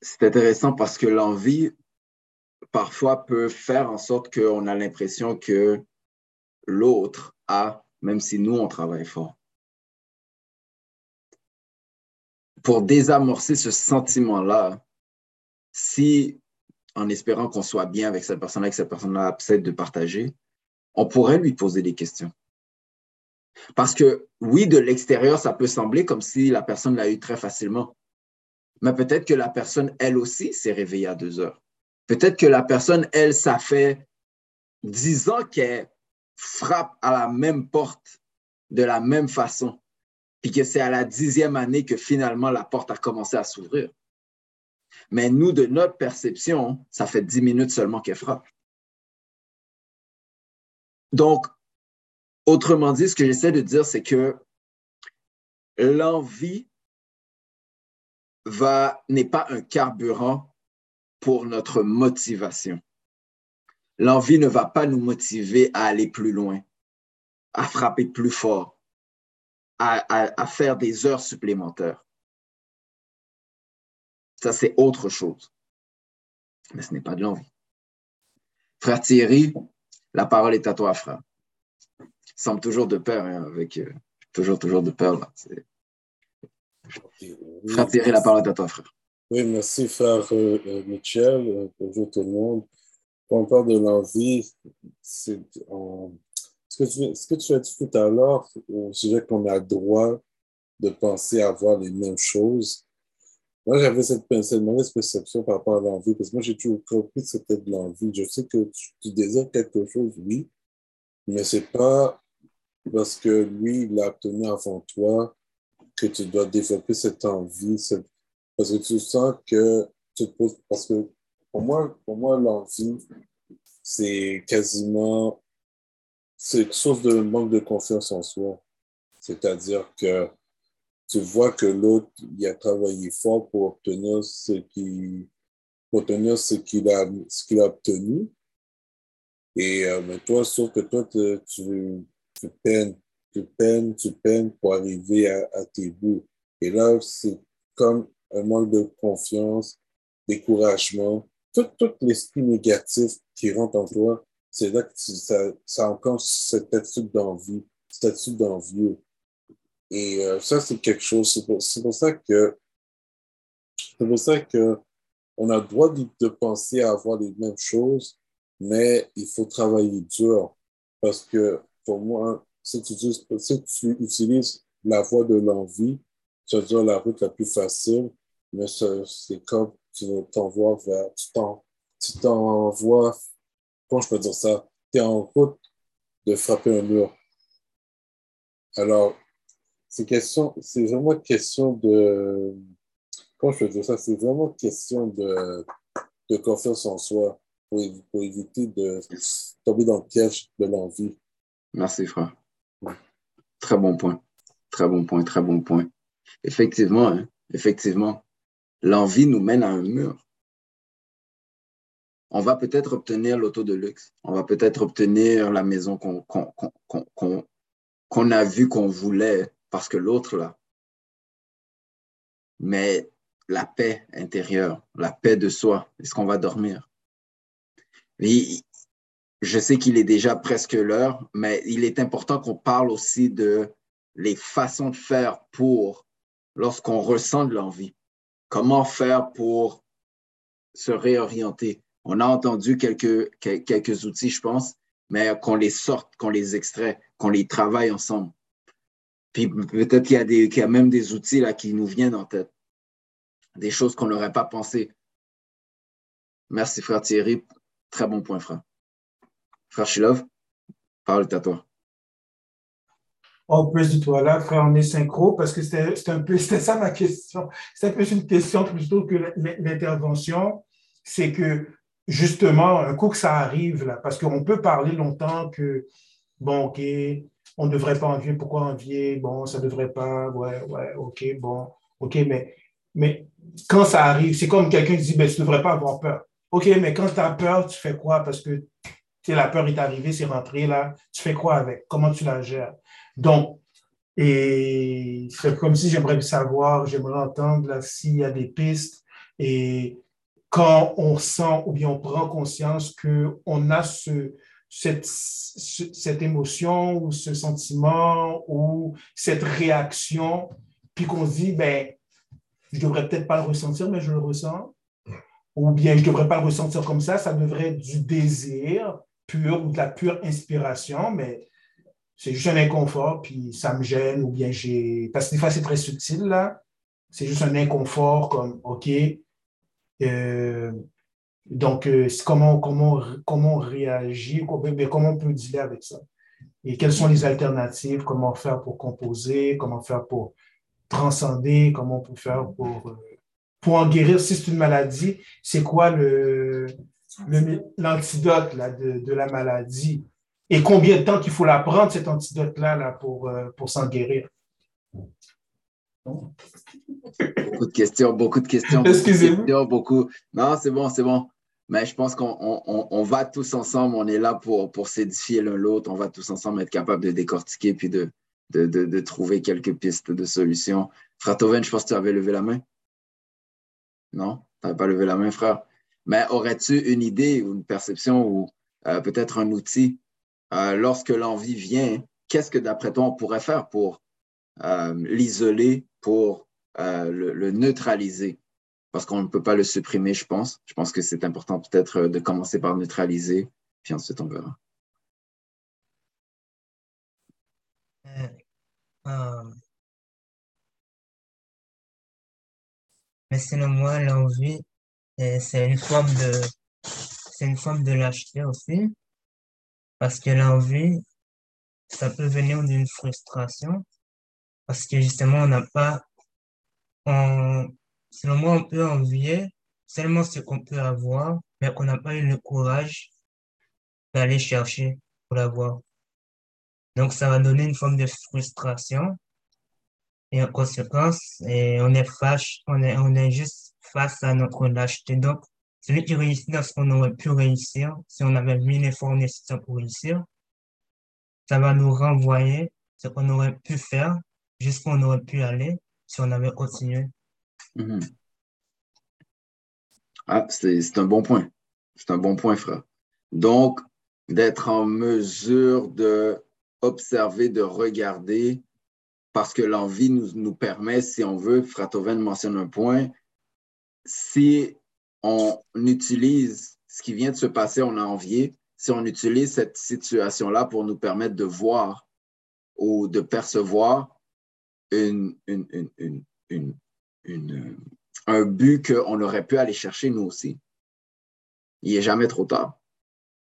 c'est intéressant parce que l'envie, parfois, peut faire en sorte qu'on a l'impression que l'autre a, même si nous, on travaille fort. Pour désamorcer ce sentiment-là, si, en espérant qu'on soit bien avec cette personne-là, que cette personne-là accepte de partager, on pourrait lui poser des questions. Parce que oui, de l'extérieur, ça peut sembler comme si la personne l'a eu très facilement. Mais peut-être que la personne, elle aussi, s'est réveillée à deux heures. Peut-être que la personne, elle, ça fait dix ans qu'elle frappe à la même porte de la même façon, puis que c'est à la dixième année que finalement la porte a commencé à s'ouvrir. Mais nous, de notre perception, ça fait dix minutes seulement qu'elle frappe. Donc, autrement dit, ce que j'essaie de dire, c'est que l'envie n'est pas un carburant pour notre motivation. L'envie ne va pas nous motiver à aller plus loin, à frapper plus fort, à, faire des heures supplémentaires. Ça, c'est autre chose. Mais ce n'est pas de l'envie. Frère Thierry, la parole est à toi, frère. Semble toujours de pair hein, avec euh, toujours, toujours de pair. Là. Frère Thierry, la parole est à toi, frère. Oui, merci, frère euh, euh, Michel. bonjour tout le monde. Quand on parle de l'envie, c'est ce, que tu, ce que tu as dit tout à l'heure au sujet qu'on a droit de penser avoir les mêmes choses. Moi, j'avais cette, cette mauvaise perception par rapport à l'envie, parce que moi, j'ai toujours compris que c'était de l'envie. Je sais que tu, désires quelque chose, oui, mais c'est pas parce que lui, il l'a obtenu avant toi que tu dois développer cette envie, parce que tu sens que tu te poses, parce que pour moi, pour moi l'envie, c'est quasiment, c'est une source de manque de confiance en soi. C'est-à-dire que tu vois que l'autre, il a travaillé fort pour obtenir ce qu'il obtenir ce qu'il a, a obtenu. Et euh, mais toi, sauf que toi, tu, tu, peines, tu peines, tu peines pour arriver à, tes bouts. Et là, c'est comme un manque de confiance, découragement, tout, tout l'esprit négatif qui rentre en toi, c'est là que ça, ça encore cette attitude d'envie, cette attitude d'envieux. Et euh, ça, c'est quelque chose, c'est pour, pour, ça que c'est pour ça que on a le droit de, penser à avoir les mêmes choses, mais il faut travailler dur. Parce que pour moi, si tu, si tu utilises la voie de l'envie, tu dire la route la plus facile, mais c'est comme tu t'envoies vers, tu t'envoies, comment je peux dire ça, tu es en route de frapper un mur. Alors, c'est question, c'est vraiment question de, comment je peux dire ça, c'est vraiment question de, de confiance en soi pour, éviter de tomber dans le piège de l'envie. Merci, frère. Très bon point. Très bon point, très bon point. Effectivement, hein, effectivement, l'envie nous mène à un mur. On va peut-être obtenir l'auto de luxe, on va peut-être obtenir la maison qu'on a vu qu'on voulait parce que l'autre là. Mais la paix intérieure, la paix de soi, est-ce qu'on va dormir? Je sais qu'il est déjà presque l'heure, mais il est important qu'on parle aussi de les façons de faire pour lorsqu'on ressent de l'envie. Comment faire pour se réorienter? On a entendu quelques, quelques outils, je pense, mais qu'on les sorte, qu'on les extrait, qu'on les travaille ensemble. Puis peut-être qu'il y, a des, qu'il y a même des outils là qui nous viennent en tête, des choses qu'on n'aurait pas pensé. Merci, frère Thierry. Très bon point, frère. Frère Shilov, parole est à toi. On peut se toi là, frère, on est synchro, parce que c'était un peu, (laughs) c'était ça ma question. C'était plus une question plutôt que l'intervention. C'est que, justement, un coup que ça arrive, là, parce qu'on peut parler longtemps que, bon, OK, on ne devrait pas envier, pourquoi envier? Bon, ça ne devrait pas, ouais, ouais, OK, bon, OK, mais, mais quand ça arrive, c'est comme quelqu'un qui dit, ben, tu ne devrais pas avoir peur. OK, mais quand tu as peur, tu fais quoi? Parce que la peur est arrivée, c'est rentré là. Tu fais quoi avec? Comment tu la gères? Donc, et c'est comme si j'aimerais savoir, j'aimerais entendre s'il y a des pistes et quand on sent ou bien on prend conscience qu'on a ce, cette, cette émotion ou ce sentiment ou cette réaction, puis qu'on se dit, ben, je devrais peut-être pas le ressentir, mais je le ressens. Ou bien je devrais pas le ressentir comme ça, ça devrait être du désir pur ou de la pure inspiration, mais c'est juste un inconfort, puis ça me gêne, ou bien j'ai. Parce que des fois, c'est très subtil, là. C'est juste un inconfort comme, OK, euh, donc, euh, comment, comment, comment on réagit, comment on peut dealer avec ça? Et quelles sont les alternatives? Comment faire pour composer? Comment faire pour transcender? Comment on peut faire pour, euh, pour en guérir? Si c'est une maladie, c'est quoi le, l'antidote de, de, la maladie? Et combien de temps qu'il faut la prendre, cet antidote-là, là, pour, euh, pour s'en guérir? Beaucoup de questions, beaucoup de questions. Excusez-moi. Beaucoup. Non, c'est bon, c'est bon. Mais je pense qu'on va tous ensemble, on est là pour, pour s'édifier l'un l'autre, on va tous ensemble être capable de décortiquer puis de, de, de, trouver quelques pistes de solutions. Frère Toven, je pense que tu avais levé la main. Non? Tu n'avais pas levé la main, frère? Mais aurais-tu une idée ou une perception ou euh, peut-être un outil. Euh, lorsque l'envie vient, qu'est-ce que d'après toi on pourrait faire pour euh, l'isoler, pour le, neutraliser? Parce qu'on ne peut pas le supprimer, je pense. Je pense que c'est important peut-être de commencer par neutraliser, puis ensuite on verra. Mais selon moi, l'envie, c'est une forme de, c'est une forme de lâcheté aussi. Parce que l'envie, ça peut venir d'une frustration. Parce que justement, on n'a pas, on, selon moi, on peut envier seulement ce qu'on peut avoir, mais qu'on n'a pas eu le courage d'aller chercher pour l'avoir. Donc, ça va donner une forme de frustration. Et en conséquence, on est fâche, on est, on est juste face à notre lâcheté. Donc, celui qui réussit dans ce qu'on aurait pu réussir, si on avait mis l'effort nécessaire pour réussir, ça va nous renvoyer ce qu'on aurait pu faire jusqu'où on aurait pu aller si on avait continué. Mm-hmm. Ah, c'est un bon point. C'est un bon point, frère. Donc, d'être en mesure de observer, de regarder, parce que l'envie nous, nous permet, si on veut, Fratoven mentionne un point, si on utilise ce qui vient de se passer, on a envié, si on utilise cette situation-là pour nous permettre de voir ou de percevoir une, un but qu'on aurait pu aller chercher nous aussi. Il n'est jamais trop tard.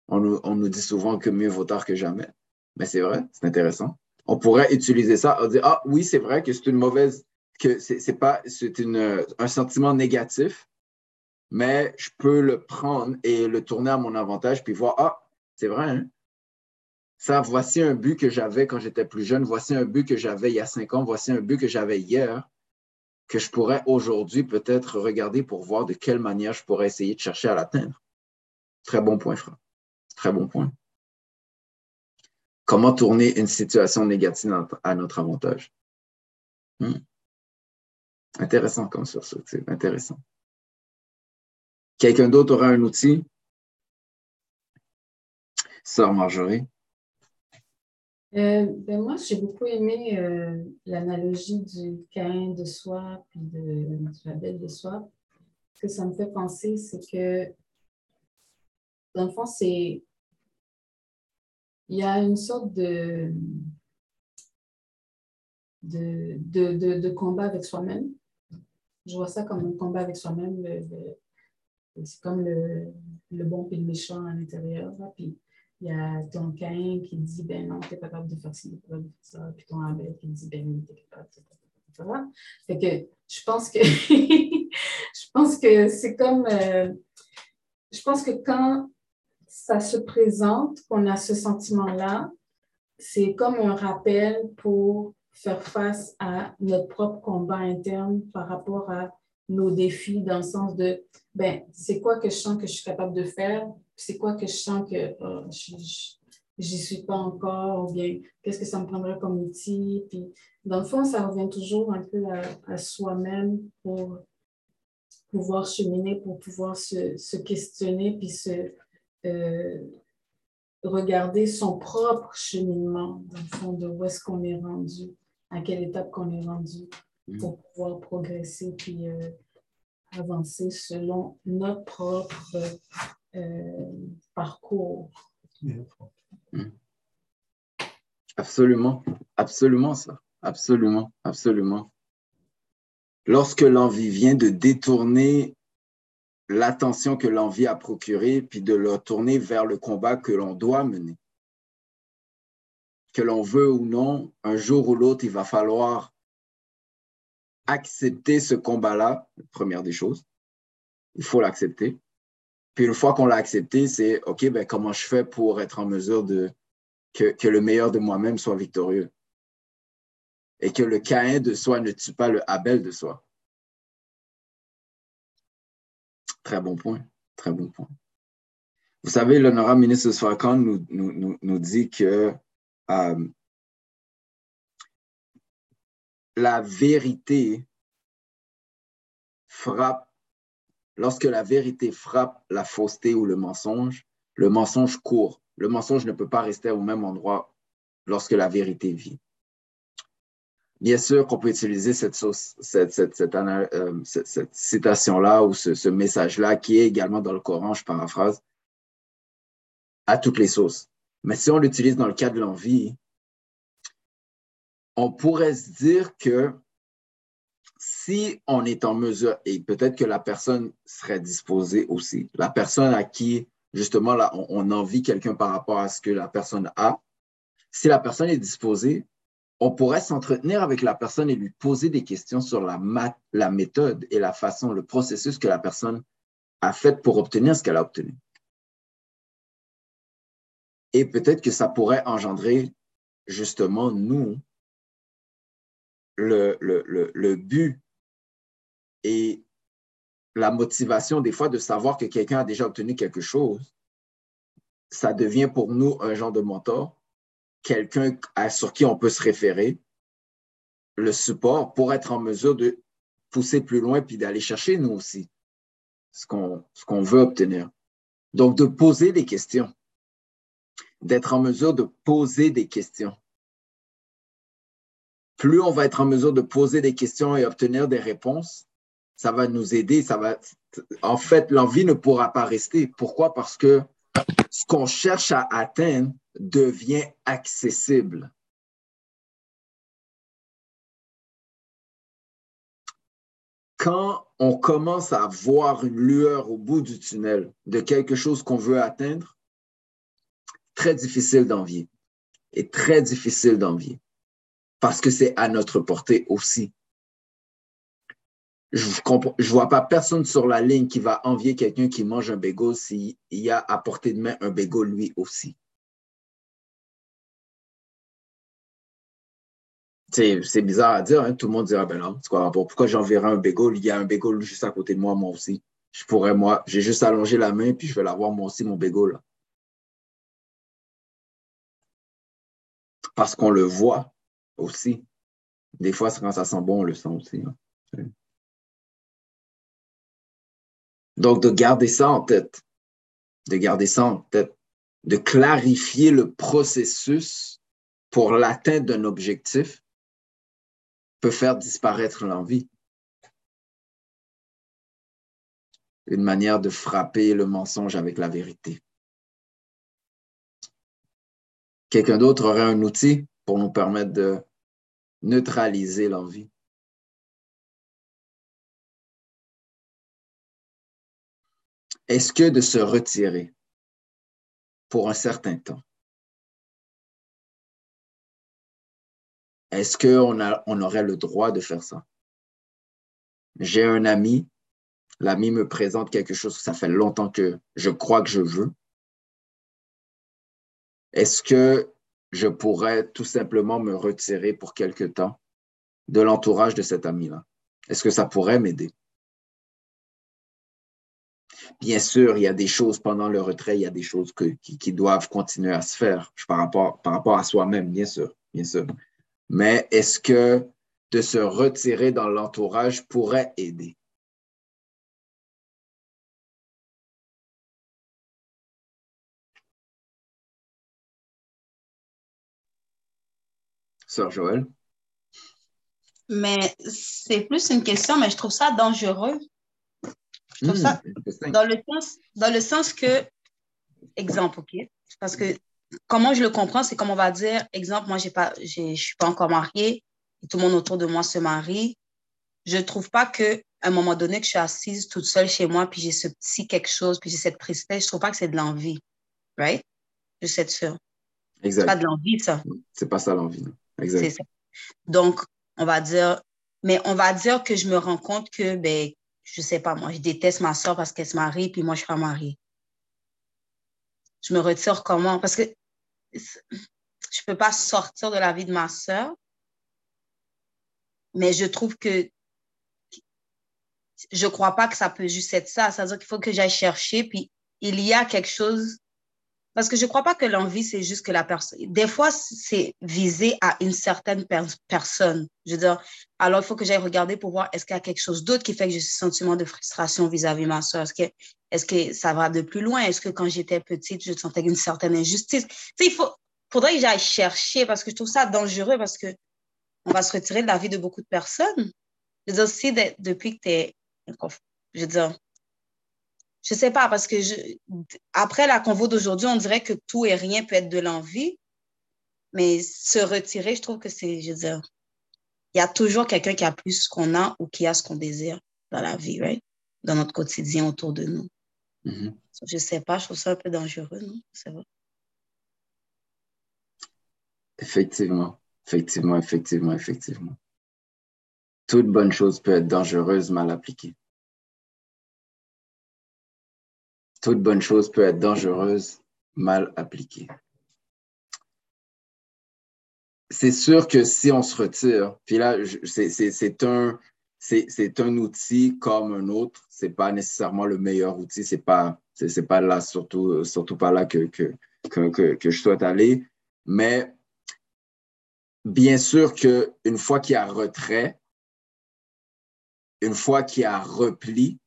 On nous, on nous, dit souvent que mieux vaut tard que jamais. Mais c'est vrai, c'est intéressant. On pourrait utiliser ça, on dire, ah oui, c'est vrai que c'est une mauvaise, que c'est pas, c'est un sentiment négatif, mais je peux le prendre et le tourner à mon avantage, puis voir, ah, c'est vrai, hein? ça, voici un but que j'avais quand j'étais plus jeune, voici un but que j'avais il y a cinq ans, voici un but que j'avais hier, que je pourrais aujourd'hui peut-être regarder pour voir de quelle manière je pourrais essayer de chercher à l'atteindre. Très bon point, frère. Très bon point. Comment tourner une situation négative à notre avantage? Hmm. Intéressant comme ça, c'est intéressant. Quelqu'un d'autre aura un outil? Sœur Marjorie. Euh, ben moi, j'ai beaucoup aimé euh, l'analogie du Cain de soi puis de, la belle de soi. Ce que ça me fait penser, c'est que, dans le fond, c'est. Il y a une sorte de, de, de, de, combat avec soi-même. Je vois ça comme un combat avec soi-même. C'est comme le, le, bon et le méchant à l'intérieur. Puis il y a ton Cain qui dit ben non, tu es capable de faire de faire ça. Puis ton Abel qui dit ben oui, tu es capable de faire ça. Fait que je pense que (laughs) je pense que c'est comme euh, je pense que quand ça se présente, qu'on a ce sentiment-là, c'est comme un rappel pour faire face à notre propre combat interne par rapport à nos défis dans le sens de, ben, c'est quoi que je sens que je suis capable de faire, c'est quoi que je sens que je j'y suis pas encore, ou bien qu'est-ce que ça me prendrait comme outil? Puis, dans le fond, ça revient toujours un peu à, soi-même pour pouvoir cheminer, pour pouvoir se, se questionner, puis se euh, regarder son propre cheminement, dans le fond, de où est-ce qu'on est rendu, à quelle étape qu'on est rendu pour pouvoir progresser puis euh, avancer selon notre propre euh, parcours. Absolument, absolument ça, absolument, absolument. Lorsque l'envie vient de détourner l'attention que l'envie a procurée, puis de le tourner vers le combat que l'on doit mener. Que l'on veut ou non, un jour ou l'autre, il va falloir accepter ce combat-là, première des choses. Il faut l'accepter. Puis une fois qu'on l'a accepté, c'est OK, ben, comment je fais pour être en mesure de que, que le meilleur de moi-même soit victorieux? Et que le Caïn de soi ne tue pas le Abel de soi? Très bon point. Très bon point. Vous savez, l'honorable ministre Sfakan nous, nous, nous, dit que euh, la vérité frappe, lorsque la vérité frappe la fausseté ou le mensonge, le mensonge court. Le mensonge ne peut pas rester au même endroit lorsque la vérité vit. Bien sûr qu'on peut utiliser cette, cette, cette, euh, cette citation-là ou ce, message-là qui est également dans le Coran, je paraphrase, à toutes les sauces. Mais si on l'utilise dans le cas de l'envie, on pourrait se dire que si on est en mesure, et peut-être que la personne serait disposée aussi, la personne à qui, justement, on envie quelqu'un par rapport à ce que la personne a, si la personne est disposée, on pourrait s'entretenir avec la personne et lui poser des questions sur la, méthode et la façon, le processus que la personne a fait pour obtenir ce qu'elle a obtenu. Et peut-être que ça pourrait engendrer justement, nous, le, le but et la motivation des fois de savoir que quelqu'un a déjà obtenu quelque chose, ça devient pour nous un genre de mentor, quelqu'un sur qui on peut se référer, le support pour être en mesure de pousser plus loin puis d'aller chercher nous aussi ce qu'on veut obtenir. Donc, de poser des questions, d'être en mesure de poser des questions plus on va être en mesure de poser des questions et obtenir des réponses, ça va nous aider. Ça va, en fait, l'envie ne pourra pas rester. Pourquoi? Parce que ce qu'on cherche à atteindre devient accessible. Quand on commence à voir une lueur au bout du tunnel de quelque chose qu'on veut atteindre, très difficile d'envier et très difficile d'envier parce que c'est à notre portée aussi. Je ne vois pas personne sur la ligne qui va envier quelqu'un qui mange un bagel s'il y a à portée de main un bagel lui aussi. C'est bizarre à dire, hein? tout le monde dira, ben non, quoi, pourquoi j'enverrai un bagel? Il y a un bagel juste à côté de moi, moi aussi. Je pourrais, moi, j'ai juste allongé la main, puis je vais l'avoir moi aussi, mon bagel. Parce qu'on le voit, aussi. Des fois, quand ça sent bon, on le sent aussi. Hein. Donc, de garder ça en tête, de garder ça en tête, de clarifier le processus pour l'atteinte d'un objectif peut faire disparaître l'envie. Une manière de frapper le mensonge avec la vérité. Quelqu'un d'autre aurait un outil pour nous permettre de neutraliser l'envie. Est-ce que de se retirer pour un certain temps, est-ce qu'on on aurait le droit de faire ça? J'ai un ami, l'ami me présente quelque chose que ça fait longtemps que je crois que je veux. Est-ce que je pourrais tout simplement me retirer pour quelque temps de l'entourage de cet ami-là? Est-ce que ça pourrait m'aider? Bien sûr, il y a des choses pendant le retrait, il y a des choses qui, doivent continuer à se faire par rapport, par rapport à soi-même, bien sûr, bien sûr. Mais est-ce que de se retirer dans l'entourage pourrait aider? Sœur Joël? Mais c'est plus une question, mais je trouve ça dangereux. Je trouve ça hmm, dans le, sens, dans le sens que, exemple, OK? Parce que comment je le comprends, c'est comme on va dire, exemple, moi, j'ai pas, je ne suis pas encore mariée, et tout le monde autour de moi se marie. Je ne trouve pas qu'à un moment donné, que je suis assise toute seule chez moi, puis j'ai ce petit quelque chose, puis j'ai cette tristesse, je ne trouve pas que c'est de l'envie. Right? Juste être sûre. Exact. C'est pas de l'envie, ça. C'est pas ça l'envie. Donc, on va dire, mais on va dire que je me rends compte que, ben, je sais pas, moi, je déteste ma soeur parce qu'elle se marie, puis moi, je suis pas mariée. Je me retire comment? Parce que je peux pas sortir de la vie de ma soeur, mais je trouve que je crois pas que ça peut juste être ça. C'est-à-dire qu'il faut que j'aille chercher, puis il y a quelque chose Parce que je ne crois pas que l'envie, c'est juste que la personne. Des fois, c'est visé à une certaine personne. Je veux dire, alors il faut que j'aille regarder pour voir est-ce qu'il y a quelque chose d'autre qui fait que j'ai ce sentiment de frustration vis-à-vis de ma soeur? Est-ce que, est que ça va de plus loin? Est-ce que quand j'étais petite, je sentais une certaine injustice? Tu il faut, faudrait que j'aille chercher parce que je trouve ça dangereux parce que on va se retirer de la vie de beaucoup de personnes. Je veux dire, si depuis que tu es. Je veux dire, je sais pas, parce que je, après la convo d'aujourd'hui, on dirait que tout et rien peut être de l'envie. Mais se retirer, je trouve que c'est, je veux dire, il y a toujours quelqu'un qui a plus qu'on a ou qui a ce qu'on désire dans la vie, right? Dans notre quotidien autour de nous. Mm-hmm. Je sais pas, je trouve ça un peu dangereux, non? C'est vrai. Effectivement, effectivement, effectivement, effectivement. Toute bonne chose peut être dangereuse mal appliquée. Toute bonne chose peut être dangereuse mal appliquée. C'est sûr que si on se retire, puis là, c'est un, un outil comme un autre. Ce n'est pas nécessairement le meilleur outil. Ce n'est pas, pas là, surtout, surtout pas là que, que, que, que je souhaite aller. Mais bien sûr qu'une fois qu'il y a retrait, une fois qu'il y a repli,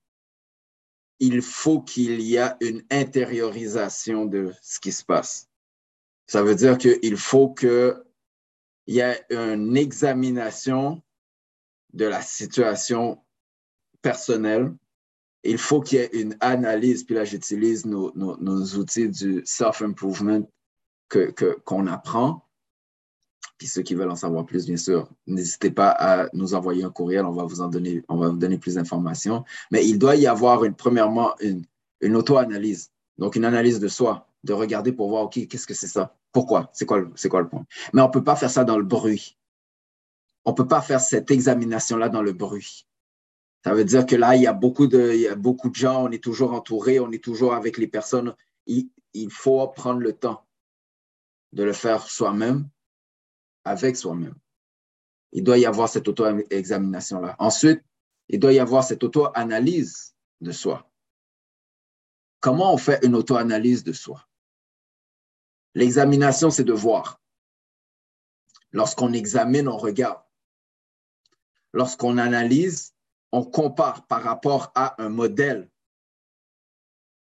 il faut qu'il y ait une intériorisation de ce qui se passe. Ça veut dire qu'il faut qu'il y ait une examination de la situation personnelle. Il faut qu'il y ait une analyse, puis là j'utilise nos, outils du self-improvement qu'on apprend ceux qui veulent en savoir plus, bien sûr, n'hésitez pas à nous envoyer un courriel, on va vous en donner, on va vous donner plus d'informations. Mais il doit y avoir une, premièrement une, une auto-analyse, donc une analyse de soi, de regarder pour voir, OK, qu'est-ce que c'est ça? Pourquoi? C'est quoi, quoi le point? Mais on ne peut pas faire ça dans le bruit. On ne peut pas faire cette examination-là dans le bruit. Ça veut dire que là, il y a beaucoup de, beaucoup de gens, on est toujours entouré, on est toujours avec les personnes. Il, il faut prendre le temps de le faire soi-même avec soi-même. Il doit y avoir cette auto-examination-là. Ensuite, il doit y avoir cette auto-analyse de soi. Comment on fait une auto-analyse de soi? L'examination, c'est de voir. Lorsqu'on examine, on regarde. Lorsqu'on analyse, on compare par rapport à un modèle.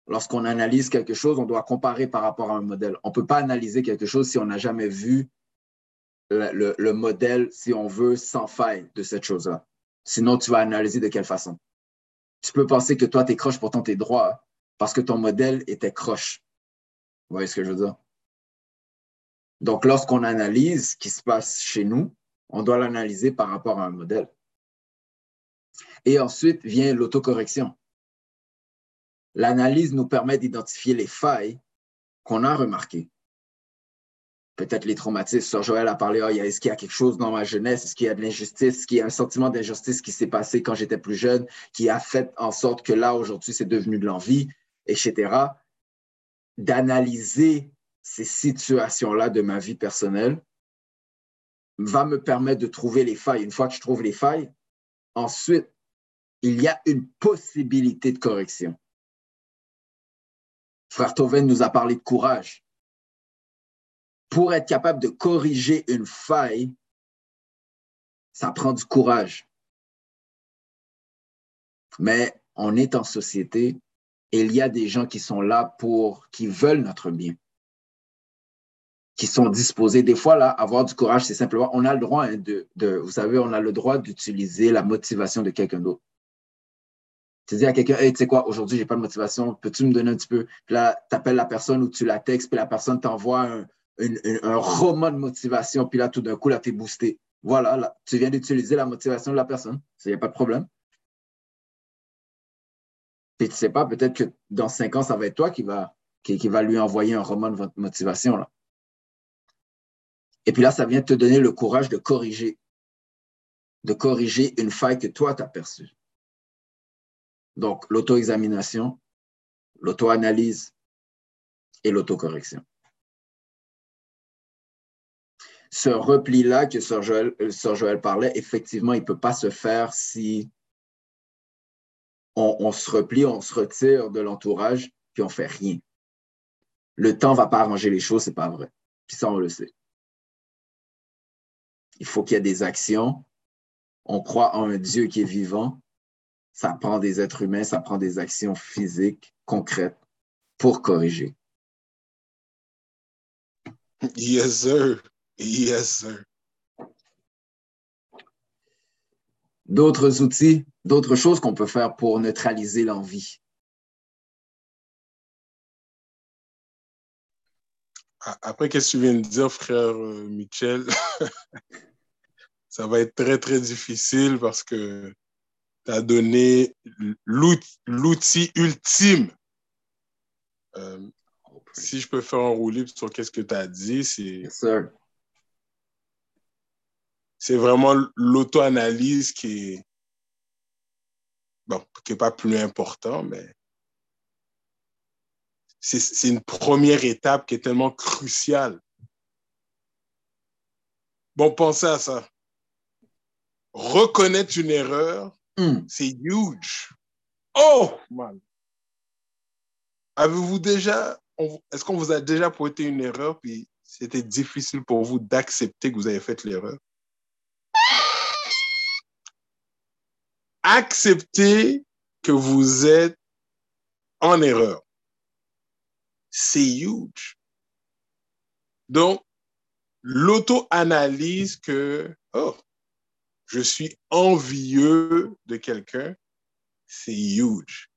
Lorsqu'on analyse quelque chose, on doit comparer par rapport à un modèle. On ne peut pas analyser quelque chose si on n'a jamais vu le, modèle, si on veut, sans faille de cette chose-là. Sinon, tu vas analyser de quelle façon. Tu peux penser que toi, tu es croche, pourtant tu es droit, parce que ton modèle était croche. Vous voyez ce que je veux dire? Donc, lorsqu'on analyse ce qui se passe chez nous, on doit l'analyser par rapport à un modèle. Et ensuite vient l'autocorrection. L'analyse nous permet d'identifier les failles qu'on a remarquées peut-être les traumatismes. Joël a parlé, oh, est-ce qu'il y a quelque chose dans ma jeunesse? Est-ce qu'il y a de l'injustice? Est-ce qu'il y a un sentiment d'injustice qui s'est passé quand j'étais plus jeune, qui a fait en sorte que là, aujourd'hui, c'est devenu de l'envie, etc. D'analyser ces situations-là de ma vie personnelle va me permettre de trouver les failles. Une fois que je trouve les failles, ensuite, il y a une possibilité de correction. Frère Toven nous a parlé de courage pour être capable de corriger une faille, ça prend du courage. Mais on est en société et il y a des gens qui sont là pour, qui veulent notre bien, qui sont disposés. Des fois, là, avoir du courage, c'est simplement, on a le droit hein, de, vous savez, on a le droit d'utiliser la motivation de quelqu'un d'autre. Tu dis à quelqu'un, hey, tu sais quoi, aujourd'hui, j'ai pas de motivation, peux-tu me donner un petit peu? Puis là, tu appelles la personne ou tu la textes, puis la personne t'envoie un, un roman de motivation, puis là, tout d'un coup, là, tu es boosté. Voilà, là, tu viens d'utiliser la motivation de la personne. Il n'y a pas de problème. Puis tu sais pas, peut-être que dans cinq ans, ça va être toi qui va, qui, va lui envoyer un roman de motivation. Là. Et puis là, ça vient te donner le courage de corriger, de corriger une faille que toi, tu as perçue. Donc, l'auto-examination, l'auto-analyse et l'autocorrection ce repli-là que Sir Joël, euh, parlait, effectivement, il ne peut pas se faire si on, se replie, on se retire de l'entourage, puis on ne fait rien. le temps ne va pas arranger les choses, c'est pas vrai. Puis ça, on le sait. Il faut qu'il y ait des actions. On croit en un Dieu qui est vivant. Ça prend des êtres humains, ça prend des actions physiques, concrètes, pour corriger. Yes, sir. Yes, sir. D'autres outils, d'autres choses qu'on peut faire pour neutraliser l'envie? Après, qu'est-ce que tu viens de dire, frère euh, Michel? (laughs) Ça va être très, très difficile parce que tu as donné l'outil ultime. Euh, si je peux faire un roulip sur qu'est-ce que tu as dit, c'est. C'est vraiment l'auto-analyse qui est. Bon, qui n'est pas plus important, mais c'est une première étape qui est tellement cruciale. Bon, pensez à ça. Reconnaître une erreur, Hmm. c'est huge. Oh, man. Avez-vous déjà, est-ce qu'on vous a déjà pointé une erreur, puis c'était difficile pour vous d'accepter que vous avez fait l'erreur? Accepter que vous êtes en erreur. C'est huge. Donc, l'auto-analyse que, oh, je suis envieux de quelqu'un, c'est huge.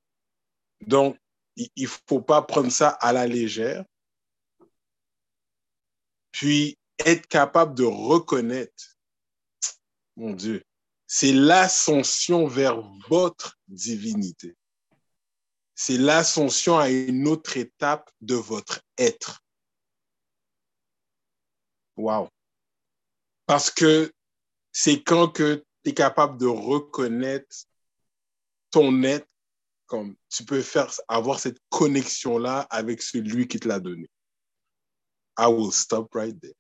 Donc, il ne faut pas prendre ça à la légère. Puis, être capable de reconnaître, mon Dieu, c'est l'ascension vers votre divinité. C'est l'ascension à une autre étape de votre être. Wow. Parce que c'est quand que tu es capable de reconnaître ton être, comme tu peux faire avoir cette connexion-là avec celui qui te l'a donné. I will stop right there.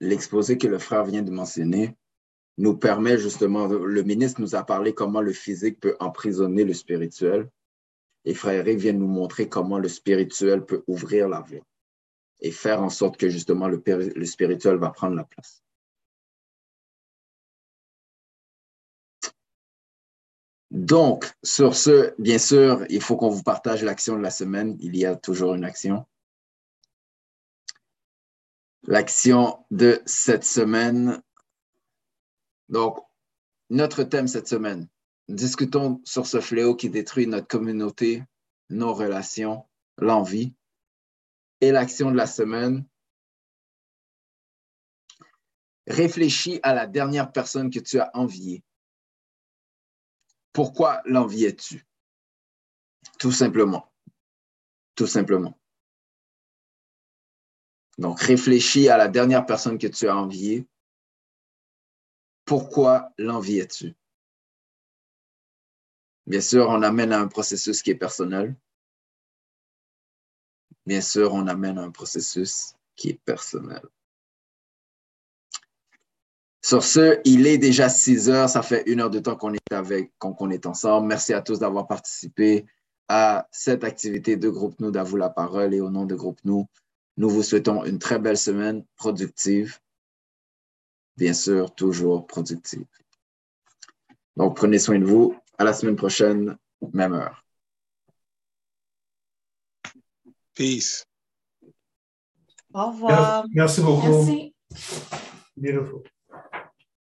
L'exposé que le frère vient de mentionner nous permet justement, le ministre nous a parlé comment le physique peut emprisonner le spirituel. Et frère Eric vient nous montrer comment le spirituel peut ouvrir la voie et faire en sorte que justement le, spirituel va prendre la place. Donc, sur ce, bien sûr, il faut qu'on vous partage l'action de la semaine. Il y a toujours une action. L'action de cette semaine. Donc, notre thème cette semaine, discutons sur ce fléau qui détruit notre communauté, nos relations, l'envie. Et l'action de la semaine, réfléchis à la dernière personne que tu as enviée. Pourquoi l'enviais-tu? Tout simplement. Tout simplement. Donc, réfléchis à la dernière personne que tu as enviée. Pourquoi l'enviais-tu? Bien sûr, on amène à un processus qui est personnel. Bien sûr, on amène à un processus qui est personnel. Sur ce, il est déjà 6 heures. Ça fait une heure de temps qu'on est avec, qu'on est ensemble. Merci à tous d'avoir participé à cette activité de Groupe Nous, d'à vous la parole. Et au nom de Groupe Nous, nous vous souhaitons une très belle semaine productive. Bien sûr, toujours productive. Donc, prenez soin de vous. À la semaine prochaine, même heure. Peace. Au revoir. Merci beaucoup. Merci. Beautiful.